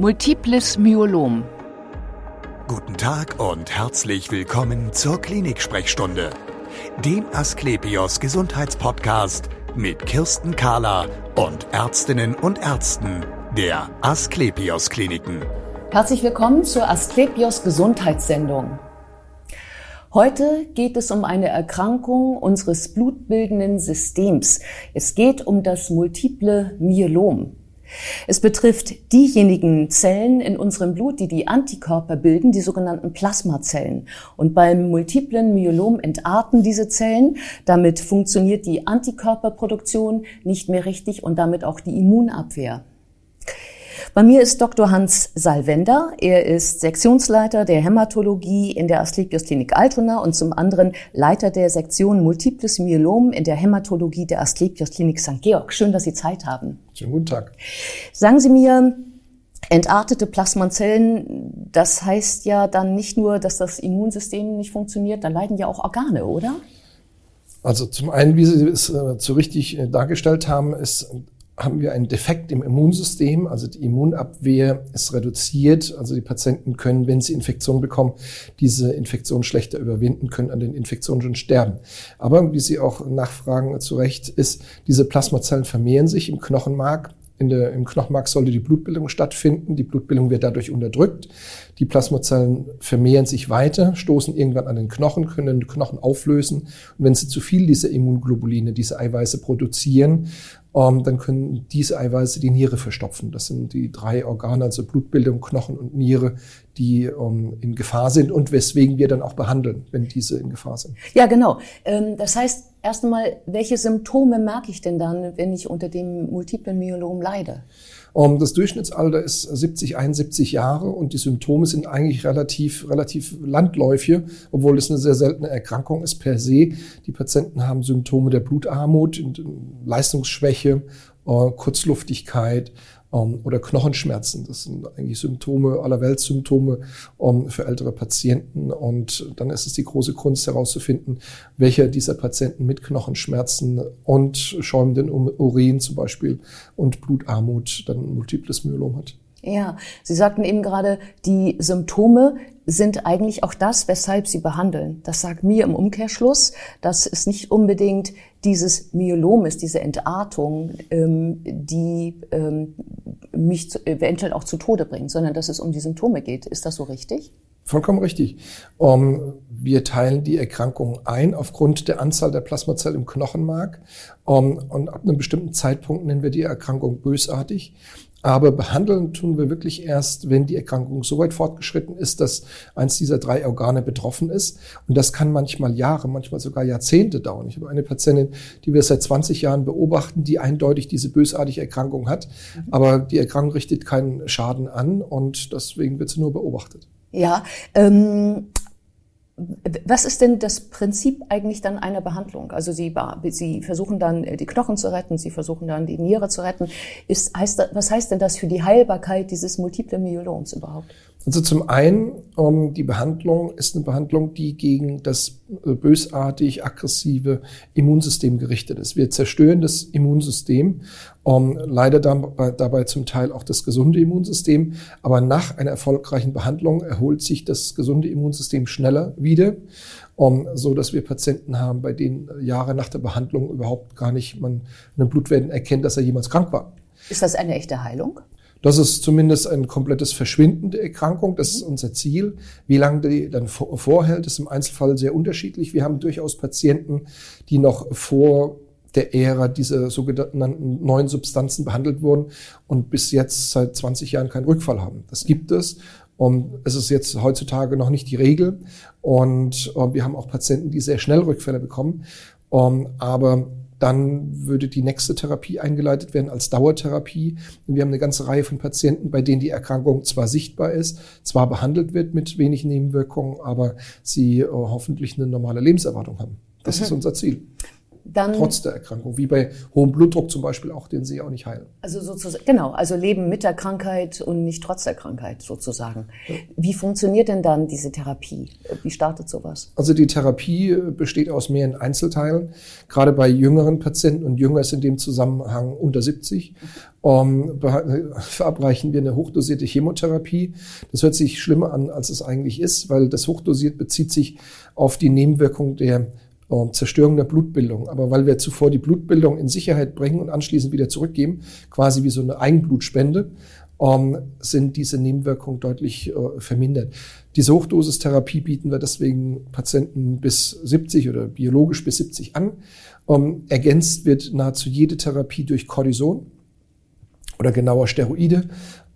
Multiples Myelom. Guten Tag und herzlich willkommen zur Klinik-Sprechstunde, dem Asklepios Gesundheitspodcast mit Kirsten Kahler und Ärztinnen und Ärzten der Asklepios Kliniken. Herzlich willkommen zur Asklepios Gesundheitssendung. Heute geht es um eine Erkrankung unseres blutbildenden Systems. Es geht um das multiple Myelom. Es betrifft diejenigen Zellen in unserem Blut, die die Antikörper bilden, die sogenannten Plasmazellen. Und beim multiplen Myelom entarten diese Zellen. Damit funktioniert die Antikörperproduktion nicht mehr richtig und damit auch die Immunabwehr. Bei mir ist Dr. Hans Salvender. Er ist Sektionsleiter der Hämatologie in der Asklepios Klinik Altona und zum anderen Leiter der Sektion Multiples Myelom in der Hämatologie der Asklepios Klinik St. Georg. Schön, dass Sie Zeit haben. Schönen guten Tag. Sagen Sie mir, entartete Plasmazellen, das heißt ja dann nicht nur, dass das Immunsystem nicht funktioniert, dann leiden ja auch Organe, oder? Also zum einen, wie Sie es äh, so richtig äh, dargestellt haben, ist haben wir einen Defekt im Immunsystem, also die Immunabwehr ist reduziert, also die Patienten können, wenn sie Infektion bekommen, diese Infektion schlechter überwinden, können an den Infektionen schon sterben. Aber wie Sie auch nachfragen zu Recht, ist, diese Plasmazellen vermehren sich im Knochenmark, in der, Im Knochenmark sollte die Blutbildung stattfinden. Die Blutbildung wird dadurch unterdrückt. Die Plasmazellen vermehren sich weiter, stoßen irgendwann an den Knochen, können den Knochen auflösen. Und wenn sie zu viel dieser Immunglobuline, diese Eiweiße produzieren, ähm, dann können diese Eiweiße die Niere verstopfen. Das sind die drei Organe, also Blutbildung, Knochen und Niere, die ähm, in Gefahr sind und weswegen wir dann auch behandeln, wenn diese in Gefahr sind. Ja, genau. Ähm, das heißt, erst einmal, welche Symptome merke ich denn dann, wenn ich unter dem multiplen Myelom leide? Um, das Durchschnittsalter ist 70, 71 Jahre und die Symptome sind eigentlich relativ, relativ landläufig, obwohl es eine sehr seltene Erkrankung ist per se. Die Patienten haben Symptome der Blutarmut, Leistungsschwäche, äh, Kurzluftigkeit ähm, oder Knochenschmerzen. Das sind eigentlich Symptome, allerweltssymptome ähm, für ältere Patienten. Und dann ist es die große Kunst herauszufinden, welcher dieser Patienten mit Knochenschmerzen und schäumenden Urin zum Beispiel und Blutarmut dann multiples Myelom hat. Ja, Sie sagten eben gerade, die Symptome sind eigentlich auch das, weshalb sie behandeln. Das sagt mir im Umkehrschluss, dass es nicht unbedingt dieses Myelom ist, diese Entartung, ähm, die ähm, mich zu, eventuell auch zu Tode bringt, sondern dass es um die Symptome geht. Ist das so richtig? Vollkommen richtig. Um, wir teilen die Erkrankung ein aufgrund der Anzahl der Plasmazellen im Knochenmark. Um, und ab einem bestimmten Zeitpunkt nennen wir die Erkrankung bösartig. Aber behandeln tun wir wirklich erst, wenn die Erkrankung so weit fortgeschritten ist, dass eins dieser drei Organe betroffen ist. Und das kann manchmal Jahre, manchmal sogar Jahrzehnte dauern. Ich habe eine Patientin, die wir seit 20 Jahren beobachten, die eindeutig diese bösartige Erkrankung hat. Aber die Erkrankung richtet keinen Schaden an und deswegen wird sie nur beobachtet. Ja, ähm, was ist denn das Prinzip eigentlich dann einer Behandlung? Also Sie, Sie versuchen dann äh, die Knochen zu retten, Sie versuchen dann die Niere zu retten. Ist, heißt, was heißt denn das für die Heilbarkeit dieses multiplen Myeloms überhaupt? Also zum einen, ähm, die Behandlung ist eine Behandlung, die gegen das äh, bösartig aggressive Immunsystem gerichtet ist. Wir zerstören das Immunsystem, um, leider dabei, zum Teil auch das gesunde Immunsystem. Aber nach einer erfolgreichen Behandlung erholt sich das gesunde Immunsystem schneller wieder, um, so dass wir Patienten haben, bei denen Jahre nach der Behandlung überhaupt gar nicht man in Blutwerten erkennt, dass er jemals krank war. Ist das eine echte Heilung? Das ist zumindest ein komplettes Verschwinden der Erkrankung. Das ist unser Ziel. Wie lange die dann vorhält, ist im Einzelfall sehr unterschiedlich. Wir haben durchaus Patienten, die noch vor der Ära dieser sogenannten neuen Substanzen behandelt wurden und bis jetzt seit 20 Jahren keinen Rückfall haben. Das gibt es. Und es ist jetzt heutzutage noch nicht die Regel. Und äh, wir haben auch Patienten, die sehr schnell Rückfälle bekommen. Ähm, aber dann würde die nächste Therapie eingeleitet werden als Dauertherapie. Und wir haben eine ganze Reihe von Patienten, bei denen die Erkrankung zwar sichtbar ist, zwar behandelt wird mit wenig Nebenwirkungen, aber sie äh, hoffentlich eine normale Lebenserwartung haben. Das mhm. ist unser Ziel. Dann, trotz der Erkrankung, wie bei hohem Blutdruck zum Beispiel auch, den Sie auch nicht heilen. Also sozusagen, genau, also leben mit der Krankheit und nicht trotz der Krankheit sozusagen. Ja. Wie funktioniert denn dann diese Therapie? Wie startet sowas? Also die Therapie besteht aus mehreren Einzelteilen. Gerade bei jüngeren Patienten und jünger ist in dem Zusammenhang unter 70, um, ähm, verabreichen wir eine hochdosierte Chemotherapie. Das hört sich schlimmer an, als es eigentlich ist, weil das hochdosiert bezieht sich auf die Nebenwirkung der und Zerstörung der Blutbildung. Aber weil wir zuvor die Blutbildung in Sicherheit bringen und anschließend wieder zurückgeben, quasi wie so eine Eigenblutspende, ähm, sind diese Nebenwirkungen deutlich äh, vermindert. Diese Hochdosistherapie bieten wir deswegen Patienten bis 70 oder biologisch bis 70 an. Ähm, ergänzt wird nahezu jede Therapie durch Cortison oder genauer Steroide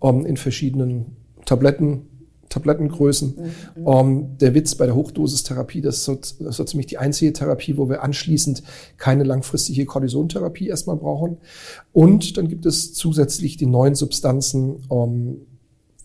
ähm, in verschiedenen Tabletten, Tablettengrößen. Mhm. Um, ähm, der Witz bei der Hochdosistherapie, das ist, so, das ist so ziemlich die einzige Therapie, wo wir anschließend keine langfristige Kortisontherapie erstmal brauchen. Und dann gibt es zusätzlich die neuen Substanzen, um, ähm,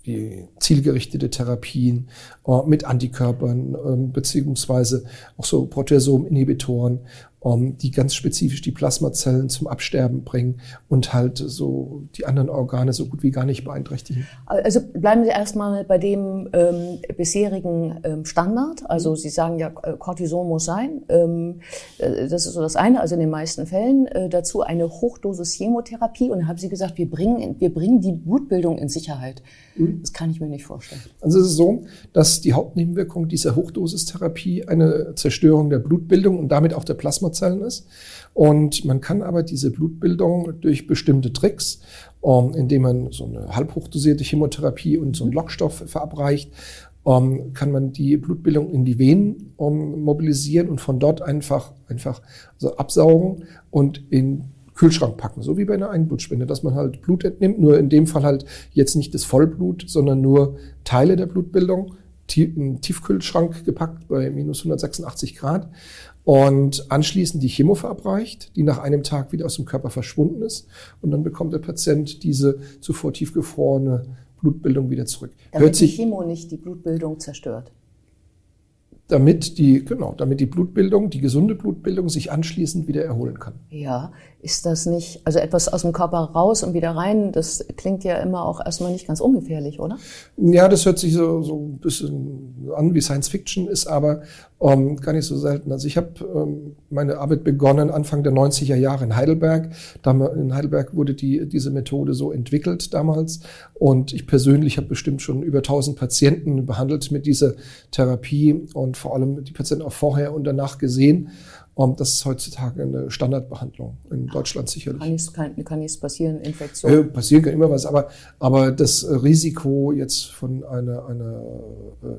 wie zielgerichtete Therapien uh, mit Antikörpern, uh, beziehungsweise auch so Proteasom-Inhibitoren, um, die ganz spezifisch die Plasmazellen zum Absterben bringen und halt so die anderen Organe so gut wie gar nicht beeinträchtigen. Also bleiben Sie erstmal bei dem ähm, bisherigen ähm, Standard. Also Sie sagen ja, äh, Cortison muss sein. Ähm, äh, das ist so das eine, also in den meisten Fällen. Äh, dazu eine Hochdosis Chemotherapie. Und dann haben Sie gesagt, wir bringen, wir bringen die Blutbildung in Sicherheit. Mhm. Das kann ich mir nicht vorstellen. Also es ist so, dass die Hauptnebenwirkung dieser Hochdosistherapie eine Zerstörung der Blutbildung und damit auch der Plasma Plasmazellen ist. Und man kann aber diese Blutbildung durch bestimmte Tricks, ähm, indem man so eine halbhochdosierte Chemotherapie und so einen Lockstoff verabreicht, ähm, kann man die Blutbildung in die Venen ähm, mobilisieren und von dort einfach, einfach also absaugen und in Kühlschrank packen, so wie bei einer Einblutspende, dass man halt Blut entnimmt, nur in dem Fall halt jetzt nicht das Vollblut, sondern nur Teile der Blutbildung, in Tiefkühlschrank gepackt bei minus 186 Grad und anschließend die Chemo verabreicht, die nach einem Tag wieder aus dem Körper verschwunden ist. Und dann bekommt der Patient diese zuvor tiefgefrorene Blutbildung wieder zurück. Damit Hört sich, die Chemo nicht die Blutbildung zerstört damit die, genau, damit die Blutbildung, die gesunde Blutbildung sich anschließend wieder erholen kann. Ja, ist das nicht, also etwas aus dem Körper raus und wieder rein, das klingt ja immer auch erstmal nicht ganz ungefährlich, oder? Ja, das hört sich so, so ein bisschen an wie Science Fiction, ist aber ähm, gar nicht so selten. Also ich habe ähm, meine Arbeit begonnen Anfang der 90er Jahre in Heidelberg. In Heidelberg wurde die, diese Methode so entwickelt damals und ich persönlich habe bestimmt schon über 1000 Patienten behandelt mit dieser Therapie und vor allem die Patienten auch vorher und danach gesehen. Um, das ist heutzutage eine Standardbehandlung in Deutschland sicherlich. Kann nichts, kann, kann nichts passieren, Infektion? Äh, passieren kann immer was, aber, aber das Risiko jetzt von einer, einer äh,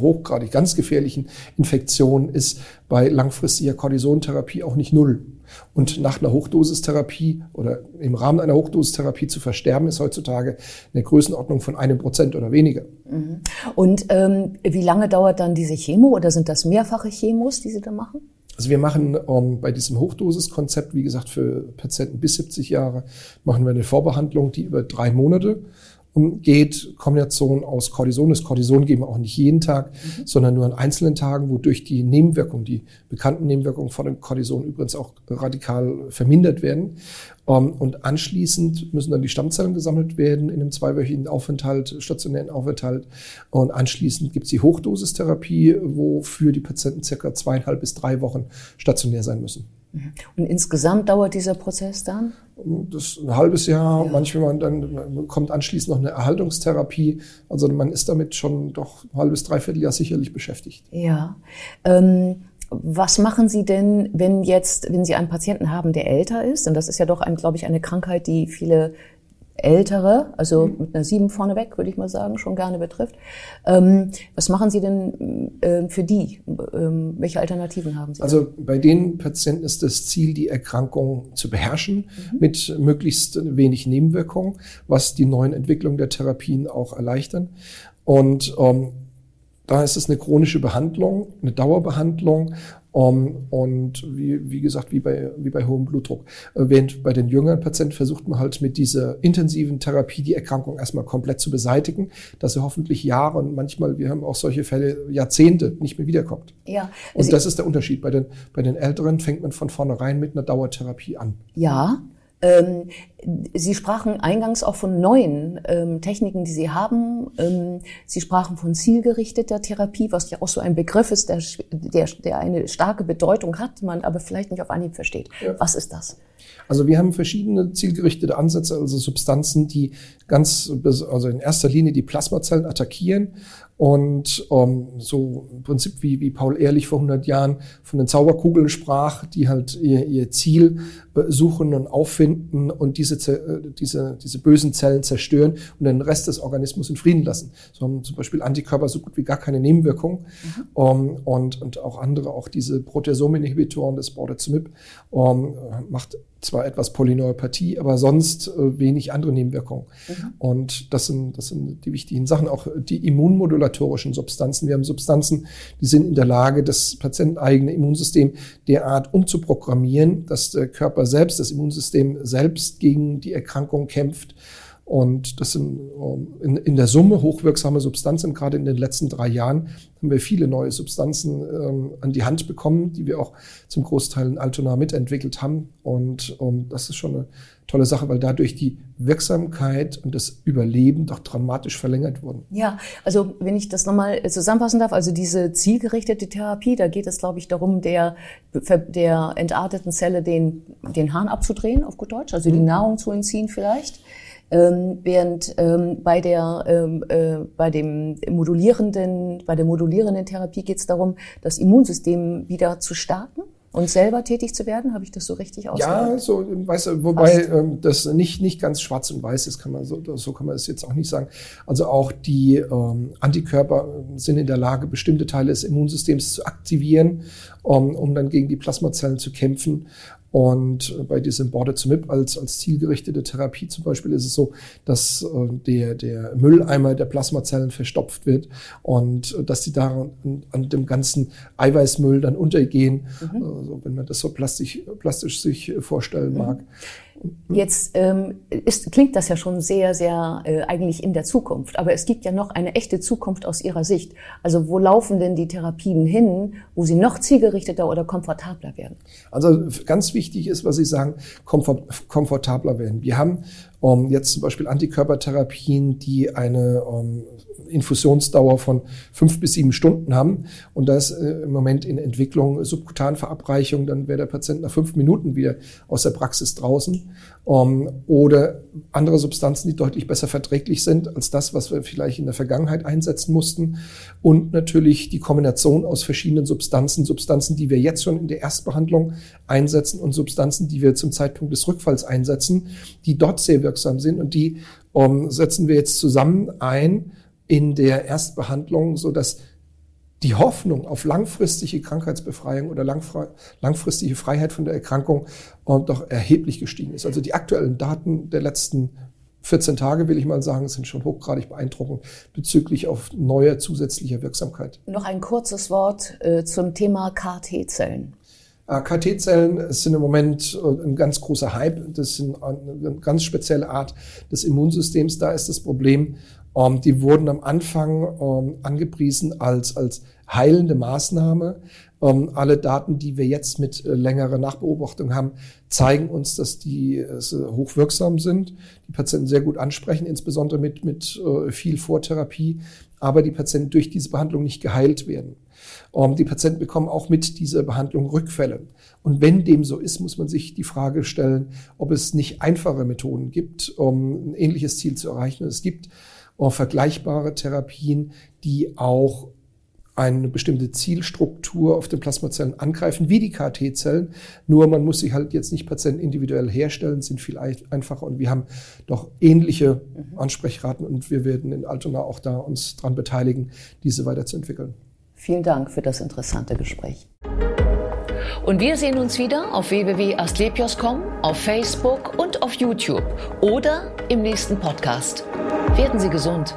hochgradig ganz gefährlichen Infektionen ist bei langfristiger Cortisontherapie auch nicht null. Und nach einer Hochdosistherapie oder im Rahmen einer Hochdosistherapie zu versterben, ist heutzutage eine Größenordnung von einem Prozent oder weniger. Mhm. Und ähm, wie lange dauert dann diese Chemo oder sind das mehrfache Chemos, die Sie da machen? Also wir machen ähm, bei diesem Hochdosiskonzept, wie gesagt, für Patienten bis 70 Jahre, machen wir eine Vorbehandlung, die über drei Monate geht, Kombination aus Cortison. Das Cortison geben wir auch nicht jeden Tag, mhm. sondern nur an einzelnen Tagen, wodurch die Nebenwirkungen, die bekannten Nebenwirkungen von dem Cortison übrigens auch radikal vermindert werden. Ähm, und anschließend müssen dann die Stammzellen gesammelt werden in einem zweiwöchigen Aufenthalt, stationären Aufenthalt. Und anschließend gibt es die Hochdosistherapie, wofür die Patienten circa zweieinhalb bis drei Wochen stationär sein müssen. Mhm. Und insgesamt dauert dieser Prozess dann? Das ist ein halbes Jahr. Ja. Manchmal dann kommt anschließend noch eine Erhaltungstherapie. Also man ist damit schon doch ein halbes, dreiviertel Jahr sicherlich beschäftigt. Ja. Ähm was machen Sie denn, wenn jetzt, wenn Sie einen Patienten haben, der älter ist? Denn das ist ja doch, ein, glaube ich, eine Krankheit, die viele ältere, also mhm. mit einer sieben vorneweg, würde ich mal sagen, schon gerne betrifft. Ähm, was machen Sie denn äh, für die? Ähm, welche Alternativen haben Sie? Also bei den Patienten ist das Ziel, die Erkrankung zu beherrschen mhm. mit möglichst wenig Nebenwirkungen, was die neuen Entwicklungen der Therapien auch erleichtern. Und ähm, da ist es eine chronische Behandlung, eine Dauerbehandlung um, und wie, wie gesagt, wie bei, wie bei hohem Blutdruck. Äh, während bei den jüngeren Patienten versucht man halt mit dieser intensiven Therapie die Erkrankung erstmal komplett zu beseitigen, dass sie hoffentlich Jahre und manchmal, wir haben auch solche Fälle, Jahrzehnte nicht mehr wiederkommt. Ja. Und das ist der Unterschied. Bei den, bei den Älteren fängt man von vornherein mit einer Dauertherapie an. Ja, ähm, Sie sprachen eingangs auch von neuen ähm, Techniken, die Sie haben. Ähm, Sie sprachen von zielgerichteter Therapie, was ja auch so ein Begriff ist, der, der, der eine starke Bedeutung hat, man aber vielleicht nicht auf Anhieb versteht. Ja. Was ist das? Also wir haben verschiedene zielgerichtete Ansätze, also Substanzen, die ganz, also in erster Linie die Plasmazellen attackieren und ähm, so im Prinzip wie, wie Paul Ehrlich vor 100 Jahren von den Zauberkugeln sprach, die halt ihr, ihr Ziel suchen und auffinden und diese, äh, diese, diese bösen Zellen zerstören und den Rest des Organismus in Frieden lassen. So haben zum Beispiel Antikörper so gut wie gar keine Nebenwirkungen mhm. um, und, und auch andere, auch diese Proteasom-Inhibitoren, das Borderzimib, um, macht zwar etwas Polyneuropathie, aber sonst äh, wenig andere Nebenwirkungen. Mhm. Und das sind, das sind die wichtigen Sachen. Auch die immunmodulatorischen Substanzen. Wir haben Substanzen, die sind in der Lage, das patienteneigene Immunsystem derart umzuprogrammieren, dass der Körper selbst, das Immunsystem selbst gegen die Erkrankung kämpft. Und das sind ähm, in, in der Summe hochwirksame Substanzen. Gerade in den letzten drei Jahren haben wir viele neue Substanzen ähm, an die Hand bekommen, die wir auch zum Großteil in Altona mitentwickelt haben. Und ähm, das ist schon eine tolle Sache, weil dadurch die Wirksamkeit und das Überleben doch dramatisch verlängert wurden. Ja, also wenn ich das nochmal zusammenfassen darf, also diese zielgerichtete Therapie, da geht es, glaube ich, darum, der, der entarteten Zelle den, den Hahn abzudrehen, auf gut Deutsch, also die mhm. Nahrung zu entziehen vielleicht. Ähm, während ähm, bei der ähm, äh, bei dem modulierenden bei der modulierenden Therapie geht es darum, das Immunsystem wieder zu starten und selber tätig zu werden, habe ich das so richtig ausgedrückt? Ja, so, weiß, wobei ähm, das nicht nicht ganz schwarz und weiß ist, kann man so so kann man es jetzt auch nicht sagen. Also auch die ähm, Antikörper sind in der Lage, bestimmte Teile des Immunsystems zu aktivieren, um, um dann gegen die Plasmazellen zu kämpfen. Und bei diesem Border-to-MIP als, als zielgerichtete Therapie zum Beispiel ist es so, dass äh, der, der Mülleimer der Plasmazellen verstopft wird und äh, dass die da an, dem ganzen Eiweißmüll dann untergehen, mhm. also wenn man das so plastisch, plastisch sich vorstellen mhm. Jetzt ähm, ist, klingt das ja schon sehr, sehr äh, eigentlich in der Zukunft. Aber es gibt ja noch eine echte Zukunft aus Ihrer Sicht. Also wo laufen denn die Therapien hin, wo sie noch zielgerichteter oder komfortabler werden? Also ganz wichtig ist, was Sie sagen, komfort, komfortabler werden. Wir haben um, jetzt zum Beispiel Antikörpertherapien, die eine um, Infusionsdauer von fünf bis sieben Stunden haben. Und da ist äh, im Moment in Entwicklung Subkutanverabreichung, dann wäre der Patient nach fünf Minuten wieder aus der Praxis draußen. Um, oder andere Substanzen, die deutlich besser verträglich sind als das, was wir vielleicht in der Vergangenheit einsetzen mussten. Und natürlich die Kombination aus verschiedenen Substanzen, Substanzen, die wir jetzt schon in der Erstbehandlung einsetzen und Substanzen, die wir zum Zeitpunkt des Rückfalls einsetzen, die dort sehr wirksam sind und die um, setzen wir jetzt zusammen ein in der Erstbehandlung, so dass die Hoffnung auf langfristige Krankheitsbefreiung oder langfristige Freiheit von der Erkrankung äh, doch erheblich gestiegen ist. Also die aktuellen Daten der letzten 14 Tage, will ich mal sagen, sind schon hochgradig beeindruckend bezüglich auf neuer zusätzlicher Wirksamkeit. Noch ein kurzes Wort äh, zum Thema KT-Zellen. Äh, KT-Zellen sind im Moment äh, ein ganz großer Hype. Das sind eine ganz spezielle Art des Immunsystems. Da ist das Problem, ähm, die wurden am Anfang ähm, angepriesen als, als heilende Maßnahme. Ähm, alle Daten, die wir jetzt mit äh, längerer Nachbeobachtung haben, zeigen uns, dass die äh, hochwirksam sind, die Patienten sehr gut ansprechen, insbesondere mit, mit äh, viel Vortherapie, aber die Patienten durch diese Behandlung nicht geheilt werden. Ähm, die Patienten bekommen auch mit dieser Behandlung Rückfälle. Und wenn dem so ist, muss man sich die Frage stellen, ob es nicht einfache Methoden gibt, um ein ähnliches Ziel zu erreichen. Es gibt vergleichbare Therapien, die auch eine bestimmte Zielstruktur auf den Plasmazellen angreifen, wie die KT-Zellen. Nur man muss sie halt jetzt nicht Patienten individuell herstellen, sind viel einfacher und wir haben doch ähnliche mhm. Ansprechraten und wir werden in Altona auch da uns dran beteiligen, diese weiterzuentwickeln. Vielen Dank für das interessante Gespräch. Und wir sehen uns wieder auf www.astlepios.com, auf Facebook und auf YouTube oder im nächsten Podcast. Werden Sie gesund.